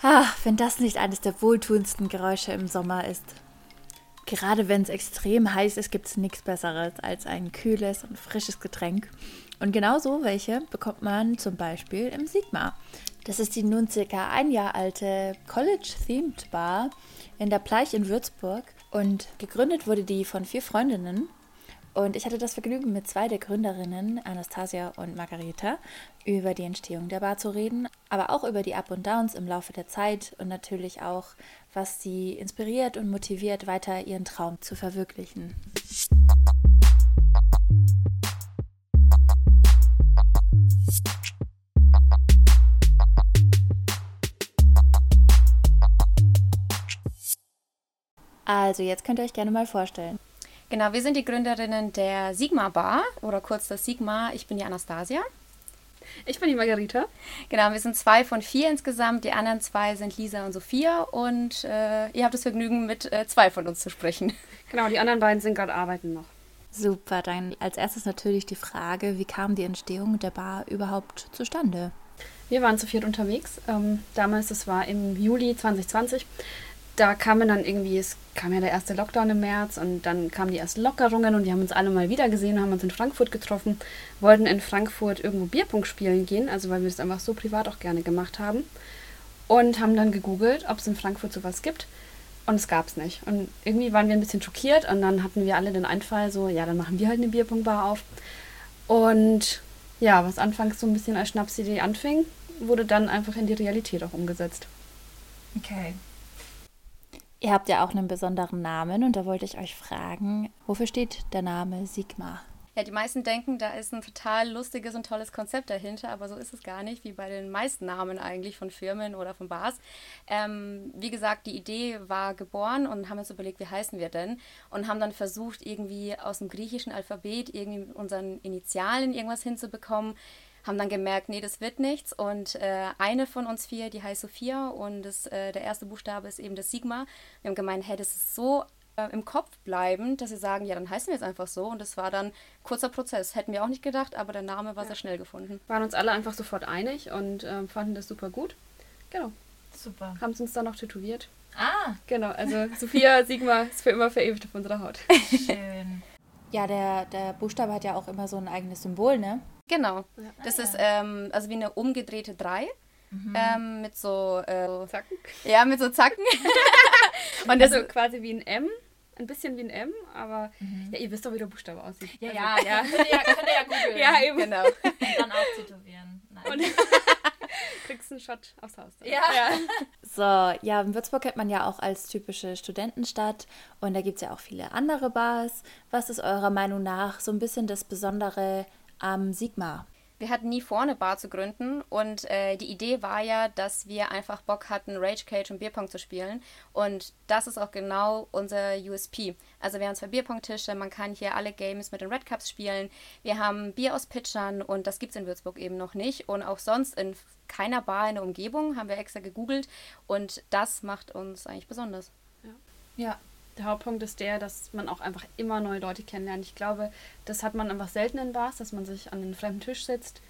Ach, wenn das nicht eines der wohltuendsten Geräusche im Sommer ist. Gerade wenn es extrem heiß ist, gibt es nichts Besseres als ein kühles und frisches Getränk. Und genau so welche bekommt man zum Beispiel im Sigma. Das ist die nun circa ein Jahr alte College-Themed Bar in der Pleich in Würzburg. Und gegründet wurde die von vier Freundinnen und ich hatte das Vergnügen, mit zwei der Gründerinnen, Anastasia und Margareta, über die Entstehung der Bar zu reden, aber auch über die Up und Downs im Laufe der Zeit und natürlich auch, was sie inspiriert und motiviert, weiter ihren Traum zu verwirklichen. Also, jetzt könnt ihr euch gerne mal vorstellen. Genau, wir sind die Gründerinnen der Sigma Bar oder kurz das Sigma. Ich bin die Anastasia. Ich bin die Margarita. Genau, wir sind zwei von vier insgesamt. Die anderen zwei sind Lisa und Sophia. Und äh, ihr habt das Vergnügen, mit äh, zwei von uns zu sprechen. Genau, die anderen beiden sind gerade arbeiten noch. Super, dann als erstes natürlich die Frage, wie kam die Entstehung der Bar überhaupt zustande? Wir waren zu viert unterwegs. Ähm, damals, das war im Juli 2020 da kamen dann irgendwie, es kam ja der erste Lockdown im März und dann kamen die ersten Lockerungen und wir haben uns alle mal wieder gesehen, haben uns in Frankfurt getroffen, wollten in Frankfurt irgendwo Bierpunkt spielen gehen, also weil wir das einfach so privat auch gerne gemacht haben und haben dann gegoogelt, ob es in Frankfurt sowas gibt und es gab es nicht. Und irgendwie waren wir ein bisschen schockiert und dann hatten wir alle den Einfall so, ja, dann machen wir halt eine Bierpunktbar auf. Und ja, was anfangs so ein bisschen als Schnapsidee anfing, wurde dann einfach in die Realität auch umgesetzt. Okay. Ihr habt ja auch einen besonderen Namen und da wollte ich euch fragen, wofür steht der Name Sigma? Ja, die meisten denken, da ist ein total lustiges und tolles Konzept dahinter, aber so ist es gar nicht, wie bei den meisten Namen eigentlich von Firmen oder von Bars. Ähm, wie gesagt, die Idee war geboren und haben uns überlegt, wie heißen wir denn? Und haben dann versucht, irgendwie aus dem griechischen Alphabet irgendwie unseren Initialen irgendwas hinzubekommen haben dann gemerkt, nee, das wird nichts. Und äh, eine von uns vier, die heißt Sophia und das, äh, der erste Buchstabe ist eben das Sigma. Wir haben gemeint, hey, das ist so äh, im Kopf bleibend, dass sie sagen, ja, dann heißen wir jetzt einfach so. Und das war dann ein kurzer Prozess. Hätten wir auch nicht gedacht, aber der Name war ja. sehr schnell gefunden. Waren uns alle einfach sofort einig und ähm, fanden das super gut. Genau. Super. Haben es uns dann noch tätowiert. Ah. Genau, also Sophia Sigma ist für immer verewigt auf unserer Haut. Schön. Ja, der, der Buchstabe hat ja auch immer so ein eigenes Symbol, ne? Genau. Das ah, ist ähm, also wie eine umgedrehte 3. Mhm. Ähm, mit so äh, Zacken. Ja, mit so Zacken. und das also quasi wie ein M, ein bisschen wie ein M, aber mhm. ja, ihr wisst doch, wie der Buchstabe aussieht. Ja, also, ja, ja. Könnt ihr ja, könnt ihr ja googeln. Ja, eben. Genau. Und dann auch tätowieren. Nein. Und kriegst einen Shot aufs Haus. Ja. ja. So, ja, in Würzburg kennt man ja auch als typische Studentenstadt und da gibt es ja auch viele andere Bars. Was ist eurer Meinung nach so ein bisschen das Besondere am Sigma. Wir hatten nie vor, eine Bar zu gründen und äh, die Idee war ja, dass wir einfach Bock hatten, Rage Cage und Bierpong zu spielen und das ist auch genau unser USP. Also wir haben zwei Bierpong-Tische, man kann hier alle Games mit den Red Cups spielen, wir haben Bier aus Pitchern und das gibt es in Würzburg eben noch nicht und auch sonst in keiner Bar in der Umgebung, haben wir extra gegoogelt und das macht uns eigentlich besonders. Ja. ja der Hauptpunkt ist der, dass man auch einfach immer neue Leute kennenlernt. Ich glaube, das hat man einfach selten in Bars, dass man sich an einen fremden Tisch sitzt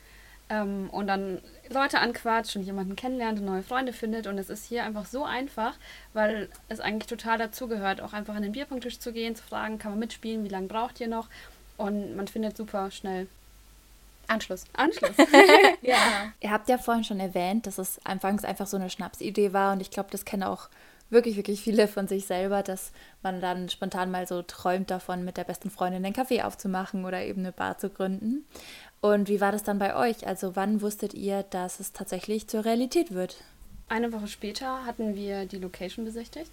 ähm, und dann Leute anquatscht und jemanden kennenlernt und neue Freunde findet. Und es ist hier einfach so einfach, weil es eigentlich total dazugehört, auch einfach an den Bierpunkttisch zu gehen, zu fragen, kann man mitspielen, wie lange braucht ihr noch? Und man findet super schnell Anschluss. Anschluss. ja. Ihr habt ja vorhin schon erwähnt, dass es anfangs einfach so eine Schnapsidee war und ich glaube, das kennen auch wirklich, wirklich viele von sich selber, dass man dann spontan mal so träumt davon, mit der besten Freundin einen Kaffee aufzumachen oder eben eine Bar zu gründen. Und wie war das dann bei euch? Also wann wusstet ihr, dass es tatsächlich zur Realität wird? Eine Woche später hatten wir die Location besichtigt.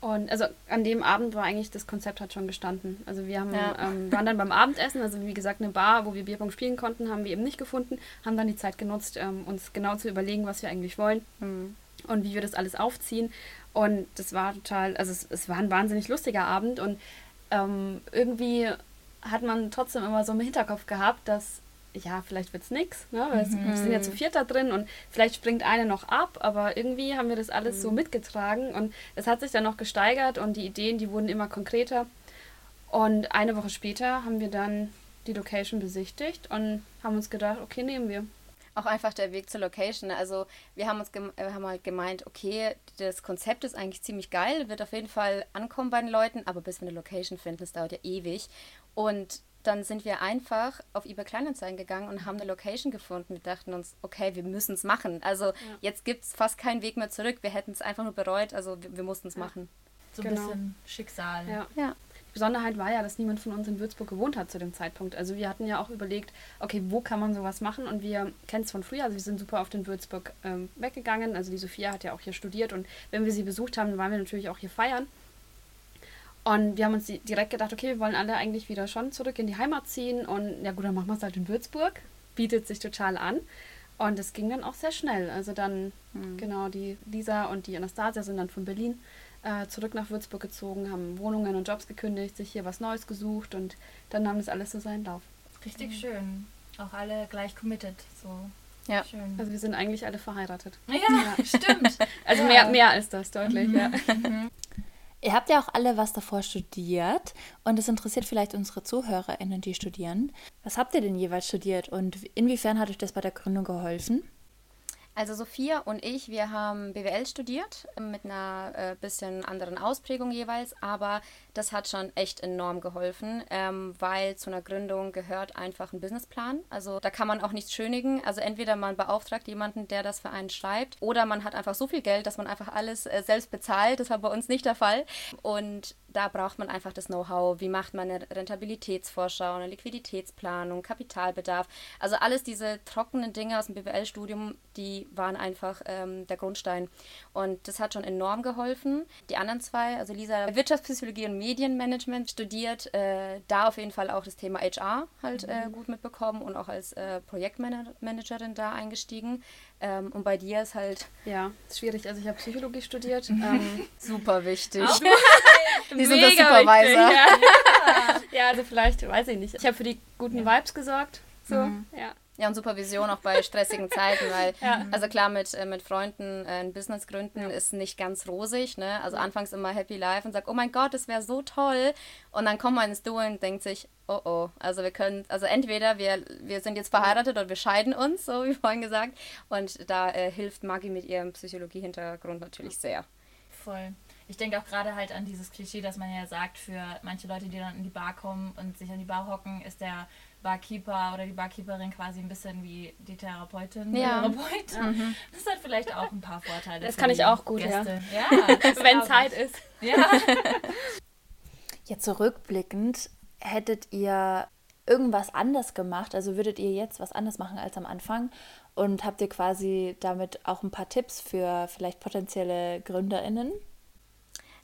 Und also an dem Abend war eigentlich das Konzept hat schon gestanden. Also wir haben, ja. ähm, waren dann beim Abendessen, also wie gesagt eine Bar, wo wir Bierpong spielen konnten, haben wir eben nicht gefunden, haben dann die Zeit genutzt, ähm, uns genau zu überlegen, was wir eigentlich wollen mhm. Und wie wir das alles aufziehen. Und das war total, also es, es war ein wahnsinnig lustiger Abend und ähm, irgendwie hat man trotzdem immer so im Hinterkopf gehabt, dass ja, vielleicht wird es nichts, ne? weil mhm. wir sind ja zu viert da drin und vielleicht springt eine noch ab, aber irgendwie haben wir das alles mhm. so mitgetragen und es hat sich dann noch gesteigert und die Ideen, die wurden immer konkreter. Und eine Woche später haben wir dann die Location besichtigt und haben uns gedacht, okay, nehmen wir. Auch einfach der Weg zur Location. Also wir haben uns gem wir haben halt gemeint, okay, das Konzept ist eigentlich ziemlich geil, wird auf jeden Fall ankommen bei den Leuten, aber bis wir eine Location finden, das dauert ja ewig. Und dann sind wir einfach auf eBay Kleinanzeigen gegangen und haben eine Location gefunden. Wir dachten uns, okay, wir müssen es machen. Also ja. jetzt gibt es fast keinen Weg mehr zurück. Wir hätten es einfach nur bereut. Also wir, wir mussten es ja. machen. So ein genau. bisschen Schicksal. Ja. ja. Besonderheit war ja, dass niemand von uns in Würzburg gewohnt hat zu dem Zeitpunkt. Also wir hatten ja auch überlegt, okay, wo kann man sowas machen? Und wir kennen es von früher, also wir sind super oft in Würzburg ähm, weggegangen. Also die Sophia hat ja auch hier studiert und wenn wir sie besucht haben, waren wir natürlich auch hier feiern. Und wir haben uns direkt gedacht, okay, wir wollen alle eigentlich wieder schon zurück in die Heimat ziehen. Und ja gut, dann machen wir es halt in Würzburg. Bietet sich total an. Und es ging dann auch sehr schnell. Also dann, mhm. genau, die Lisa und die Anastasia sind dann von Berlin äh, zurück nach Würzburg gezogen, haben Wohnungen und Jobs gekündigt, sich hier was Neues gesucht und dann nahm das alles so seinen Lauf. Richtig mhm. schön. Auch alle gleich committed. So. Ja. Schön. Also wir sind eigentlich alle verheiratet. Ja, ja. stimmt. Also ja. mehr, mehr als das, deutlich, mhm. ja. Mhm. Ihr habt ja auch alle was davor studiert und es interessiert vielleicht unsere ZuhörerInnen, die studieren. Was habt ihr denn jeweils studiert und inwiefern hat euch das bei der Gründung geholfen? Also Sophia und ich, wir haben BWL studiert mit einer äh, bisschen anderen Ausprägung jeweils, aber das hat schon echt enorm geholfen, ähm, weil zu einer Gründung gehört einfach ein Businessplan. Also da kann man auch nichts schönigen. Also entweder man beauftragt jemanden, der das für einen schreibt, oder man hat einfach so viel Geld, dass man einfach alles äh, selbst bezahlt. Das war bei uns nicht der Fall. Und da braucht man einfach das Know-how. Wie macht man eine Rentabilitätsvorschau, eine Liquiditätsplanung, Kapitalbedarf. Also alles diese trockenen Dinge aus dem BWL-Studium, die waren einfach ähm, der Grundstein. Und das hat schon enorm geholfen. Die anderen zwei, also Lisa Wirtschaftspsychologie und Medienmanagement studiert, äh, da auf jeden Fall auch das Thema HR halt äh, mhm. gut mitbekommen und auch als äh, Projektmanagerin da eingestiegen. Ähm, und bei dir ist halt. Ja, ist schwierig. Also ich habe Psychologie studiert. ähm, super wichtig. Die sind der Supervisor. Wichtig, ja. ja. also vielleicht, weiß ich nicht. Ich habe für die guten ja. Vibes gesorgt. So, mhm. ja. Ja, und Supervision auch bei stressigen Zeiten, weil, ja. also klar, mit, äh, mit Freunden äh, ein Business gründen ja. ist nicht ganz rosig, ne? Also anfangs immer Happy Life und sagt, oh mein Gott, das wäre so toll. Und dann kommt man ins Doing und denkt sich, oh oh, also wir können, also entweder wir, wir sind jetzt verheiratet oder wir scheiden uns, so wie vorhin gesagt. Und da äh, hilft Maggie mit ihrem Psychologie-Hintergrund natürlich sehr. Voll ich denke auch gerade halt an dieses Klischee, dass man ja sagt, für manche Leute, die dann in die Bar kommen und sich an die Bar hocken, ist der Barkeeper oder die Barkeeperin quasi ein bisschen wie die Therapeutin. Ja. Therapeut. Mhm. Das hat vielleicht auch ein paar Vorteile. Das kann ich auch gut, Gäste. ja. ja Wenn Zeit ist. Ja. Jetzt zurückblickend, hättet ihr irgendwas anders gemacht? Also würdet ihr jetzt was anders machen als am Anfang? Und habt ihr quasi damit auch ein paar Tipps für vielleicht potenzielle GründerInnen?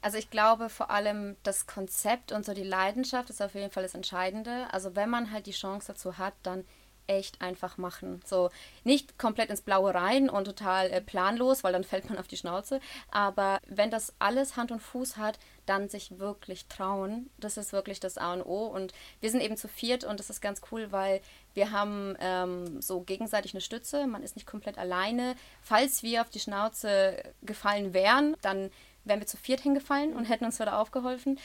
Also ich glaube vor allem das Konzept und so die Leidenschaft ist auf jeden Fall das Entscheidende. Also wenn man halt die Chance dazu hat, dann echt einfach machen. So nicht komplett ins Blaue rein und total äh, planlos, weil dann fällt man auf die Schnauze. Aber wenn das alles Hand und Fuß hat, dann sich wirklich trauen. Das ist wirklich das A und O. Und wir sind eben zu viert und das ist ganz cool, weil wir haben ähm, so gegenseitig eine Stütze. Man ist nicht komplett alleine. Falls wir auf die Schnauze gefallen wären, dann wären wir zu viert hingefallen und hätten uns wieder aufgeholfen.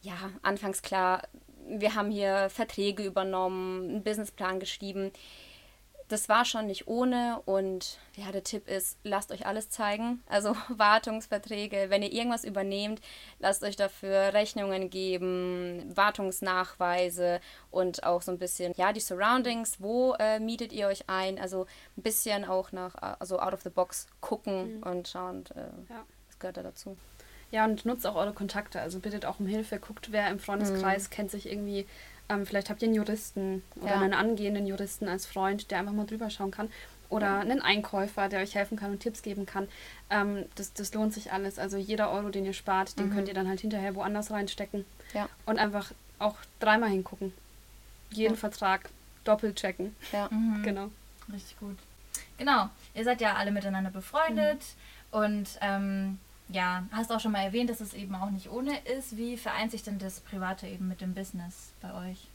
Ja, anfangs klar, wir haben hier Verträge übernommen, einen Businessplan geschrieben. Das war schon nicht ohne und ja, der Tipp ist, lasst euch alles zeigen. Also Wartungsverträge, wenn ihr irgendwas übernehmt, lasst euch dafür Rechnungen geben, Wartungsnachweise und auch so ein bisschen, ja, die Surroundings, wo äh, mietet ihr euch ein? Also ein bisschen auch nach, also out of the box gucken mhm. und schauen, äh, ja. Gehört da dazu. Ja, und nutzt auch eure Kontakte. Also bittet auch um Hilfe. Guckt, wer im Freundeskreis mhm. kennt sich irgendwie. Ähm, vielleicht habt ihr einen Juristen oder ja. einen angehenden Juristen als Freund, der einfach mal drüber schauen kann. Oder ja. einen Einkäufer, der euch helfen kann und Tipps geben kann. Ähm, das, das lohnt sich alles. Also jeder Euro, den ihr spart, den mhm. könnt ihr dann halt hinterher woanders reinstecken. Ja. Und einfach auch dreimal hingucken. Jeden ja. Vertrag doppelt checken. Ja, mhm. genau. Richtig gut. Genau. Ihr seid ja alle miteinander befreundet mhm. und ähm, ja, hast auch schon mal erwähnt, dass es eben auch nicht ohne ist. Wie vereint sich denn das Private eben mit dem Business bei euch?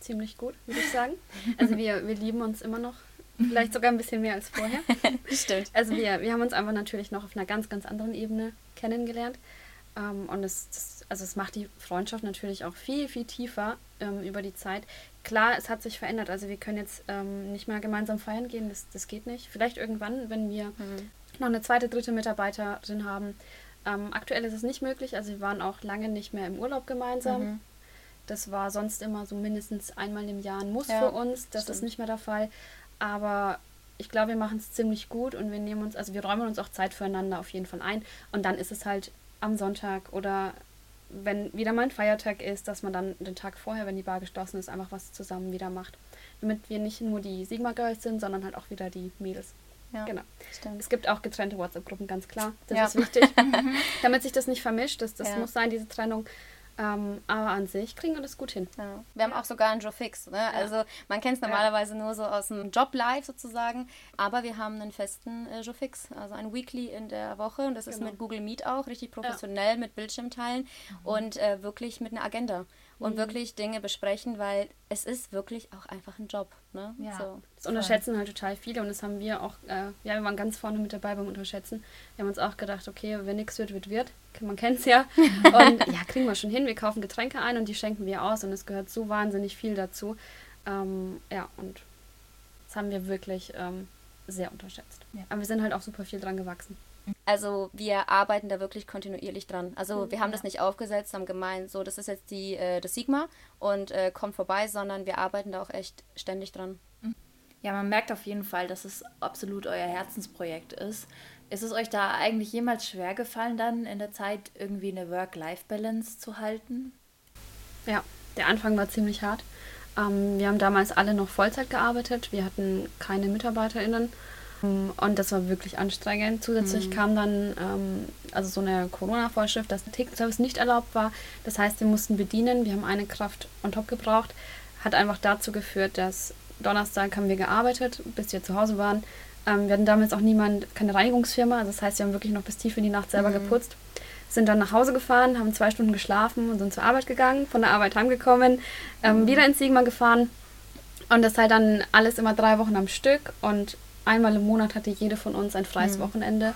Ziemlich gut, würde ich sagen. Also wir, wir lieben uns immer noch. Vielleicht sogar ein bisschen mehr als vorher. Stimmt. Also wir, wir haben uns einfach natürlich noch auf einer ganz, ganz anderen Ebene kennengelernt. Ähm, und es, das, also es macht die Freundschaft natürlich auch viel, viel tiefer ähm, über die Zeit. Klar, es hat sich verändert. Also wir können jetzt ähm, nicht mehr gemeinsam feiern gehen, das, das geht nicht. Vielleicht irgendwann, wenn wir mhm. Noch eine zweite, dritte Mitarbeiterin haben. Ähm, aktuell ist es nicht möglich. Also wir waren auch lange nicht mehr im Urlaub gemeinsam. Mhm. Das war sonst immer so mindestens einmal im Jahr ein Muss ja, für uns. Das stimmt. ist nicht mehr der Fall. Aber ich glaube, wir machen es ziemlich gut und wir nehmen uns, also wir räumen uns auch Zeit füreinander auf jeden Fall ein. Und dann ist es halt am Sonntag oder wenn wieder mal ein Feiertag ist, dass man dann den Tag vorher, wenn die Bar geschlossen ist, einfach was zusammen wieder macht. Damit wir nicht nur die Sigma Girls sind, sondern halt auch wieder die Mädels. Ja, genau. Stimmt. Es gibt auch getrennte WhatsApp-Gruppen, ganz klar. Das ja. ist wichtig. Damit sich das nicht vermischt. Das, das ja. muss sein, diese Trennung. Ähm, aber an sich kriegen wir das gut hin. Ja. Wir haben auch sogar einen Joe Fix. Ne? Ja. Also man kennt es normalerweise nur so aus dem Job live sozusagen. Aber wir haben einen festen äh, Joe Fix, also ein Weekly in der Woche. Und das ist genau. mit Google Meet auch richtig professionell, ja. mit Bildschirmteilen mhm. und äh, wirklich mit einer Agenda und mhm. wirklich Dinge besprechen, weil es ist wirklich auch einfach ein Job. Ne? Ja. So. Das unterschätzen halt total viele und das haben wir auch, äh, ja, wir waren ganz vorne mit dabei beim Unterschätzen. Wir haben uns auch gedacht, okay, wenn nichts wird, wird, wird. Man kennt es ja. Und ja, kriegen wir schon hin. Wir kaufen Getränke ein und die schenken wir aus und es gehört so wahnsinnig viel dazu. Ähm, ja, und das haben wir wirklich ähm, sehr unterschätzt. Ja. Aber wir sind halt auch super viel dran gewachsen. Also wir arbeiten da wirklich kontinuierlich dran. Also mhm, wir haben ja. das nicht aufgesetzt, haben gemeint, so das ist jetzt die, äh, das Sigma und äh, kommt vorbei, sondern wir arbeiten da auch echt ständig dran. Ja, man merkt auf jeden Fall, dass es absolut euer Herzensprojekt ist. Ist es euch da eigentlich jemals schwer gefallen, dann in der Zeit irgendwie eine Work-Life-Balance zu halten? Ja, der Anfang war ziemlich hart. Ähm, wir haben damals alle noch Vollzeit gearbeitet. Wir hatten keine MitarbeiterInnen. Und das war wirklich anstrengend. Zusätzlich mhm. kam dann ähm, also so eine Corona-Vorschrift, dass der Ticketservice nicht erlaubt war. Das heißt, wir mussten bedienen. Wir haben eine Kraft on top gebraucht. Hat einfach dazu geführt, dass Donnerstag haben wir gearbeitet, bis wir zu Hause waren. Ähm, wir hatten damals auch niemand, keine Reinigungsfirma. Also das heißt, wir haben wirklich noch bis tief in die Nacht selber mhm. geputzt. Sind dann nach Hause gefahren, haben zwei Stunden geschlafen und sind zur Arbeit gegangen, von der Arbeit heimgekommen, ähm, mhm. wieder ins Sigma gefahren. Und das halt dann alles immer drei Wochen am Stück. Und einmal im Monat hatte jede von uns ein freies mhm. Wochenende.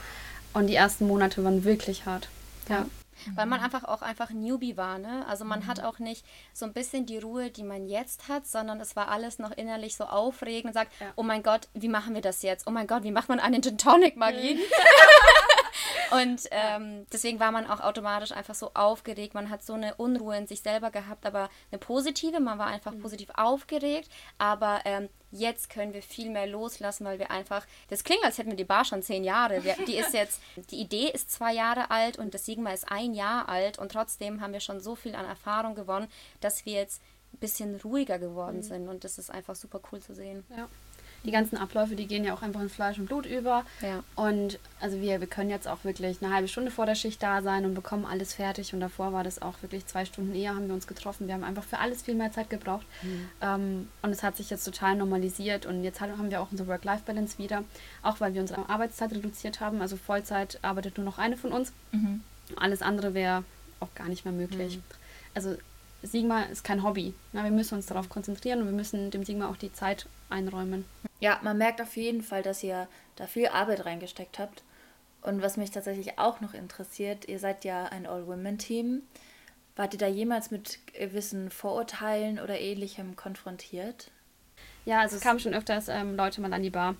Und die ersten Monate waren wirklich hart. Ja. Weil man einfach auch einfach Newbie war, ne? Also man mhm. hat auch nicht so ein bisschen die Ruhe, die man jetzt hat, sondern es war alles noch innerlich so aufregend und sagt, ja. oh mein Gott, wie machen wir das jetzt? Oh mein Gott, wie macht man einen Gin Tonic Magie? Und ähm, deswegen war man auch automatisch einfach so aufgeregt. Man hat so eine Unruhe in sich selber gehabt, aber eine positive. Man war einfach mhm. positiv aufgeregt. Aber ähm, jetzt können wir viel mehr loslassen, weil wir einfach. Das klingt, als hätten wir die Bar schon zehn Jahre. Wir, die ist jetzt, die Idee ist zwei Jahre alt und das Sigma ist ein Jahr alt und trotzdem haben wir schon so viel an Erfahrung gewonnen, dass wir jetzt ein bisschen ruhiger geworden mhm. sind und das ist einfach super cool zu sehen. Ja die ganzen Abläufe, die gehen ja auch einfach in Fleisch und Blut über. Ja. Und also wir, wir können jetzt auch wirklich eine halbe Stunde vor der Schicht da sein und bekommen alles fertig. Und davor war das auch wirklich zwei Stunden eher, haben wir uns getroffen. Wir haben einfach für alles viel mehr Zeit gebraucht. Mhm. Ähm, und es hat sich jetzt total normalisiert. Und jetzt haben wir auch unsere Work-Life-Balance wieder. Auch weil wir unsere Arbeitszeit reduziert haben. Also Vollzeit arbeitet nur noch eine von uns. Mhm. Alles andere wäre auch gar nicht mehr möglich. Mhm. Also Sigma ist kein Hobby. Na, wir müssen uns darauf konzentrieren und wir müssen dem Sigma auch die Zeit einräumen. Ja, man merkt auf jeden Fall, dass ihr da viel Arbeit reingesteckt habt. Und was mich tatsächlich auch noch interessiert, ihr seid ja ein All-Women-Team. Wart ihr da jemals mit gewissen Vorurteilen oder ähnlichem konfrontiert? Ja, also es kamen schon öfters ähm, Leute mal an die Bar.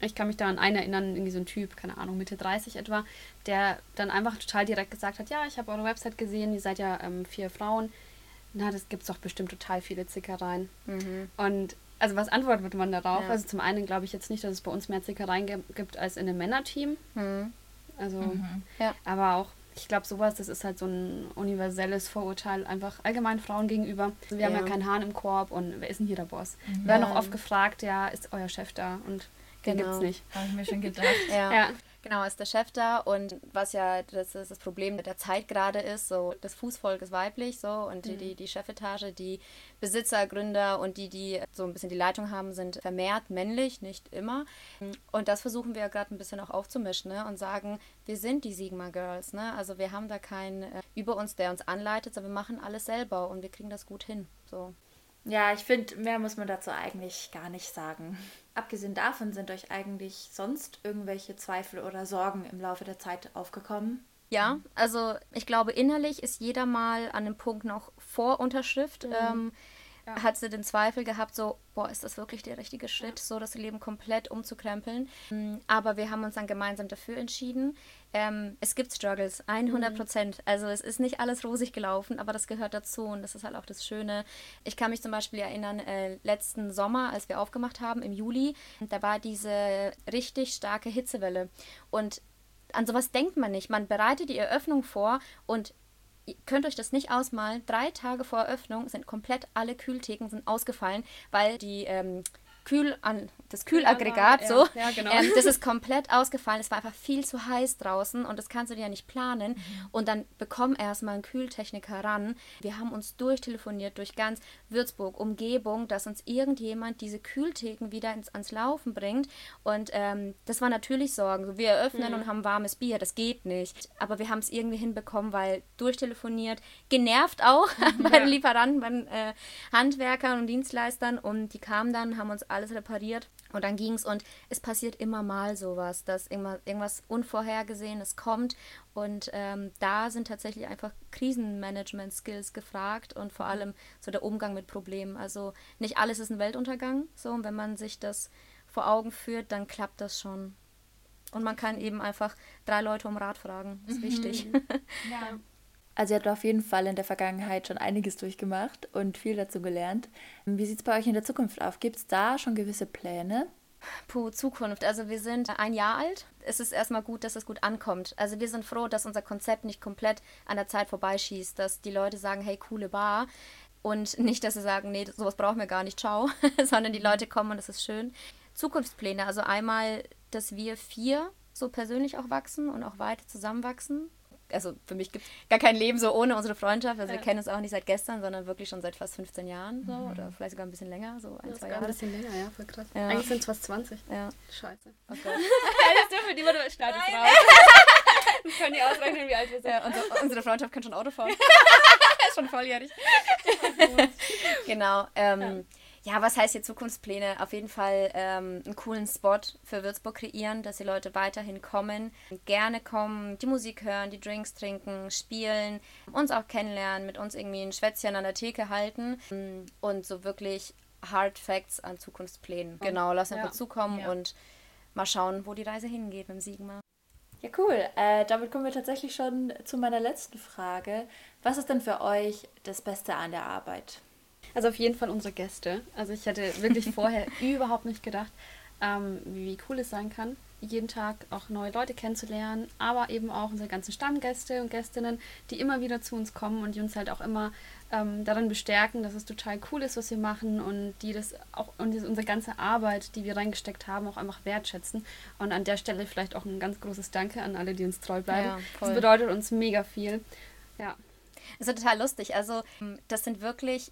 Ich kann mich da an einen erinnern, irgendwie so ein Typ, keine Ahnung, Mitte 30 etwa, der dann einfach total direkt gesagt hat, ja, ich habe eure Website gesehen, ihr seid ja ähm, vier Frauen. Na, das gibt es doch bestimmt total viele Zickereien. Mhm. Und also was antwortet man darauf? Ja. Also zum einen glaube ich jetzt nicht, dass es bei uns mehr Zickereien gibt als in einem Männerteam. Mhm. Also, mhm. Ja. aber auch, ich glaube sowas, das ist halt so ein universelles Vorurteil einfach allgemein Frauen gegenüber. Also wir ja. haben ja keinen Hahn im Korb und wer ist denn hier der Boss? Mhm. Wir werden auch oft gefragt, ja, ist euer Chef da? Und den genau. gibt's nicht. Habe ich mir schon gedacht. ja. Genau, ist der Chef da und was ja das, ist das Problem der Zeit gerade ist, so das Fußvolk ist weiblich so und mhm. die, die Chefetage, die Besitzer, Gründer und die, die so ein bisschen die Leitung haben, sind vermehrt männlich, nicht immer. Und das versuchen wir gerade ein bisschen auch aufzumischen ne? und sagen, wir sind die Sigma Girls. Ne? Also wir haben da keinen äh, über uns, der uns anleitet, sondern wir machen alles selber und wir kriegen das gut hin. So. Ja, ich finde, mehr muss man dazu eigentlich gar nicht sagen. Abgesehen davon sind euch eigentlich sonst irgendwelche Zweifel oder Sorgen im Laufe der Zeit aufgekommen? Ja, also ich glaube, innerlich ist jeder mal an dem Punkt noch vor Unterschrift. Mhm. Ähm, ja. hat sie den Zweifel gehabt, so, boah, ist das wirklich der richtige Schritt, ja. so das Leben komplett umzukrempeln. Mm, aber wir haben uns dann gemeinsam dafür entschieden. Ähm, es gibt Struggles, 100 mhm. Prozent. Mhm. Also es ist nicht alles rosig gelaufen, aber das gehört dazu und das ist halt auch das Schöne. Ich kann mich zum Beispiel erinnern, äh, letzten Sommer, als wir aufgemacht haben, im Juli, da war diese richtig starke Hitzewelle und an sowas denkt man nicht. Man bereitet die Eröffnung vor und ihr könnt euch das nicht ausmalen. Drei Tage vor Eröffnung sind komplett alle Kühltheken sind ausgefallen, weil die ähm, Kühl an das Kühlaggregat, so. Ja, genau. ähm, das ist komplett ausgefallen. Es war einfach viel zu heiß draußen und das kannst du dir ja nicht planen. Mhm. Und dann bekomm erstmal einen Kühltechniker ran. Wir haben uns durchtelefoniert durch ganz Würzburg, Umgebung, dass uns irgendjemand diese Kühltheken wieder ins, ans Laufen bringt. Und ähm, das war natürlich Sorgen. wir eröffnen mhm. und haben warmes Bier, das geht nicht. Aber wir haben es irgendwie hinbekommen, weil durchtelefoniert, genervt auch bei den Lieferanten, bei den äh, Handwerkern und Dienstleistern. Und die kamen dann, haben uns alles repariert. Und dann ging es und es passiert immer mal sowas, dass immer, irgendwas Unvorhergesehenes kommt. Und ähm, da sind tatsächlich einfach Krisenmanagement-Skills gefragt und vor allem so der Umgang mit Problemen. Also nicht alles ist ein Weltuntergang. So, und wenn man sich das vor Augen führt, dann klappt das schon. Und man kann eben einfach drei Leute um Rat fragen. Das ist mhm. wichtig. Ja. Also ihr habt auf jeden Fall in der Vergangenheit schon einiges durchgemacht und viel dazu gelernt. Wie sieht es bei euch in der Zukunft auf? Gibt es da schon gewisse Pläne? Puh, Zukunft. Also wir sind ein Jahr alt. Es ist erstmal gut, dass es gut ankommt. Also wir sind froh, dass unser Konzept nicht komplett an der Zeit vorbeischießt, dass die Leute sagen, hey, coole Bar. Und nicht, dass sie sagen, nee, sowas brauchen wir gar nicht, ciao, sondern die Leute kommen und es ist schön. Zukunftspläne, also einmal, dass wir vier so persönlich auch wachsen und auch weiter zusammenwachsen also für mich gibt es gar kein Leben so ohne unsere Freundschaft. Also ja. wir kennen uns auch nicht seit gestern, sondern wirklich schon seit fast 15 Jahren so mhm. oder vielleicht sogar ein bisschen länger, so ein, ja, zwei Jahre. ein bisschen länger, ja, voll krass. Ja. Eigentlich sind es fast 20. Ja. Scheiße. Oh das dürfen die Mutter schneidet raus. Das können die ausrechnen, wie alt wir sind. Ja, unsere, unsere Freundschaft kann schon Auto fahren. ist schon volljährig. genau. Ähm, ja, was heißt hier Zukunftspläne? Auf jeden Fall ähm, einen coolen Spot für Würzburg kreieren, dass die Leute weiterhin kommen, gerne kommen, die Musik hören, die Drinks trinken, spielen, uns auch kennenlernen, mit uns irgendwie ein Schwätzchen an der Theke halten mm, und so wirklich Hard Facts an Zukunftsplänen. Genau, lassen wir ja. zukommen ja. und mal schauen, wo die Reise hingeht mit dem Sigma. Ja, cool. Äh, damit kommen wir tatsächlich schon zu meiner letzten Frage. Was ist denn für euch das Beste an der Arbeit? Also auf jeden Fall unsere Gäste. Also ich hätte wirklich vorher überhaupt nicht gedacht, ähm, wie cool es sein kann, jeden Tag auch neue Leute kennenzulernen, aber eben auch unsere ganzen Stammgäste und Gästinnen, die immer wieder zu uns kommen und die uns halt auch immer ähm, darin bestärken, dass es total cool ist, was wir machen und die das auch und unsere ganze Arbeit, die wir reingesteckt haben, auch einfach wertschätzen. Und an der Stelle vielleicht auch ein ganz großes Danke an alle, die uns treu bleiben. Ja, das bedeutet uns mega viel. Ja. Das ist total lustig. Also, das sind wirklich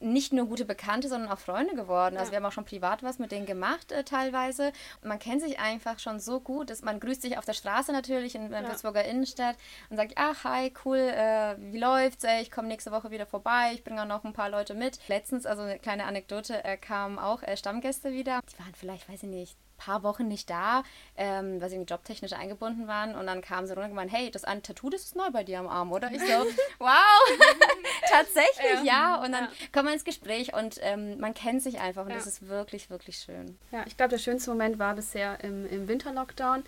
nicht nur gute Bekannte, sondern auch Freunde geworden. Also ja. Also wir haben auch schon privat was mit denen gemacht äh, teilweise. Und man kennt sich einfach schon so gut, dass man grüßt sich auf der Straße natürlich in der ja. Würzburger Innenstadt und sagt, ach hi, cool, äh, wie läuft's? Ey, ich komme nächste Woche wieder vorbei, ich bringe auch noch ein paar Leute mit. Letztens, also eine kleine Anekdote, äh, kamen auch äh, Stammgäste wieder. Die waren vielleicht, weiß ich nicht, paar Wochen nicht da, ähm, weil sie irgendwie jobtechnisch eingebunden waren. Und dann kamen sie runter und gemeint, hey, das eine Tattoo, das ist neu bei dir am Arm, oder? Ich so, wow, tatsächlich, ja. ja. Und dann ja. kommen wir ins Gespräch und ähm, man kennt sich einfach und ja. das ist wirklich, wirklich schön. Ja, ich glaube, der schönste Moment war bisher im, im Winterlockdown,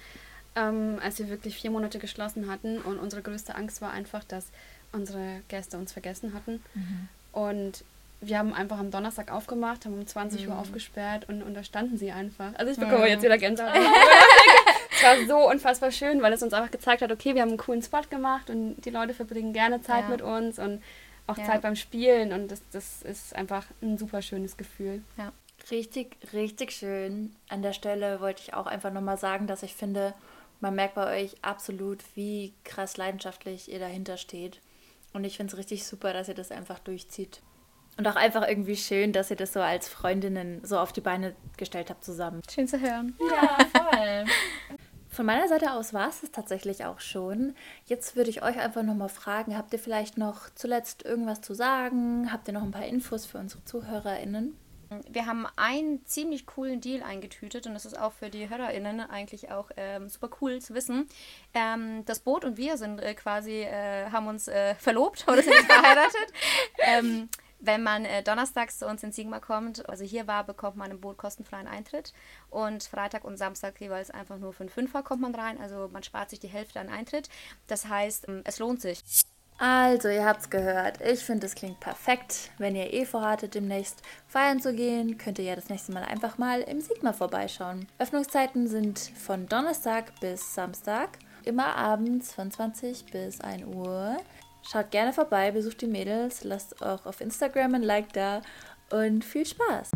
ähm, als wir wirklich vier Monate geschlossen hatten und unsere größte Angst war einfach, dass unsere Gäste uns vergessen hatten. Mhm. Und wir haben einfach am Donnerstag aufgemacht, haben um 20 mhm. Uhr aufgesperrt und, und da standen sie einfach. Also ich bekomme mhm. jetzt wieder Gänsehaut. es war so unfassbar schön, weil es uns einfach gezeigt hat, okay, wir haben einen coolen Spot gemacht und die Leute verbringen gerne Zeit ja. mit uns und auch ja. Zeit beim Spielen und das, das ist einfach ein super schönes Gefühl. Ja. Richtig, richtig schön. An der Stelle wollte ich auch einfach nochmal sagen, dass ich finde, man merkt bei euch absolut, wie krass leidenschaftlich ihr dahinter steht. Und ich finde es richtig super, dass ihr das einfach durchzieht. Und auch einfach irgendwie schön, dass ihr das so als Freundinnen so auf die Beine gestellt habt zusammen. Schön zu hören. Ja, voll. Von meiner Seite aus war es es tatsächlich auch schon. Jetzt würde ich euch einfach nochmal fragen, habt ihr vielleicht noch zuletzt irgendwas zu sagen? Habt ihr noch ein paar Infos für unsere ZuhörerInnen? Wir haben einen ziemlich coolen Deal eingetütet und das ist auch für die HörerInnen eigentlich auch ähm, super cool zu wissen. Ähm, das Boot und wir sind äh, quasi, äh, haben uns äh, verlobt oder sind verheiratet. ähm, wenn man äh, donnerstags zu uns in Sigma kommt, also hier war, bekommt man im Boot kostenfreien Eintritt und Freitag und Samstag jeweils einfach nur für einen Fünfer kommt man rein, also man spart sich die Hälfte an Eintritt. Das heißt, ähm, es lohnt sich. Also, ihr habt's gehört. Ich finde, es klingt perfekt. Wenn ihr eh vorhattet, demnächst feiern zu gehen, könnt ihr ja das nächste Mal einfach mal im Sigma vorbeischauen. Öffnungszeiten sind von Donnerstag bis Samstag, immer abends von 20 bis 1 Uhr. Schaut gerne vorbei, besucht die Mädels, lasst auch auf Instagram ein Like da und viel Spaß!